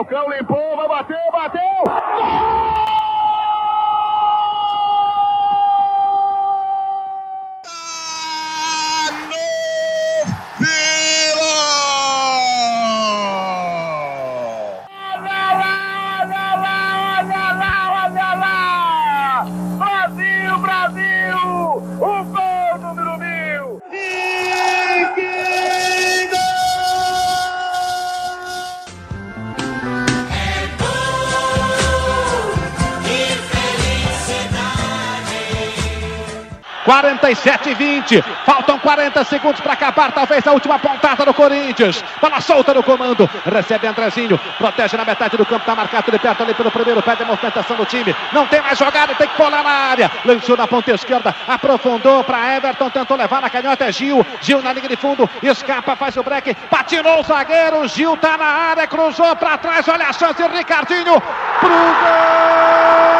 Falcão limpou, vai bater, bateu! Gol! E 20. Faltam 40 segundos para acabar, talvez a última pontada do Corinthians. Bola solta no comando. Recebe Andrezinho. Protege na metade do campo. Está marcado de perto ali pelo primeiro pé de movimentação do time. Não tem mais jogada, tem que pular na área. Lançou na ponta esquerda. Aprofundou para Everton. Tentou levar na canhota. É Gil. Gil na linha de fundo. Escapa, faz o break. Patinou o zagueiro. Gil tá na área. Cruzou para trás. Olha a chance. Ricardinho. Pro gol!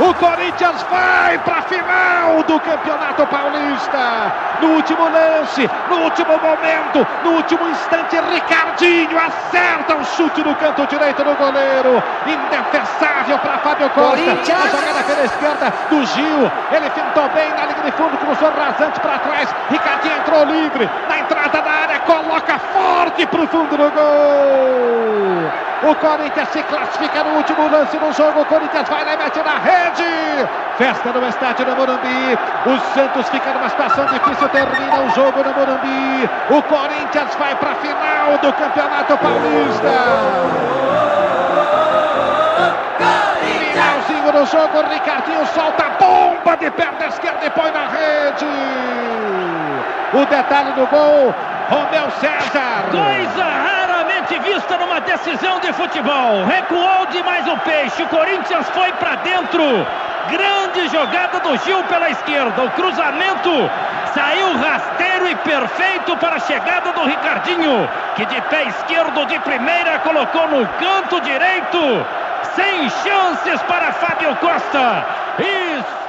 O Corinthians vai para a final do Campeonato Paulista. No último lance, no último momento, no último instante, Ricardinho acerta o chute no canto direito do goleiro. Indefensável para Fábio Costa. A jogada pela esquerda do Gil. Ele tentou bem na linha de fundo, cruzou rasante para trás. Ricardinho livre na entrada da área, coloca forte para o fundo do gol. O Corinthians se classifica no último lance do jogo. O Corinthians vai lá e mete na rede. Festa no estádio do Morumbi. O Santos fica numa situação difícil. Termina o jogo no Morumbi. O Corinthians vai para a final do Campeonato Paulista. Finalzinho do jogo. Ricardinho solta a bomba de perna esquerda e põe na rede. O detalhe do gol. Romeu César. Coisa raramente vista numa decisão de futebol. Recuou demais o peixe. O Corinthians foi para dentro. Grande jogada do Gil pela esquerda. O cruzamento saiu rasteiro e perfeito para a chegada do Ricardinho, que de pé esquerdo de primeira colocou no canto direito. Sem chances para Fábio Costa. E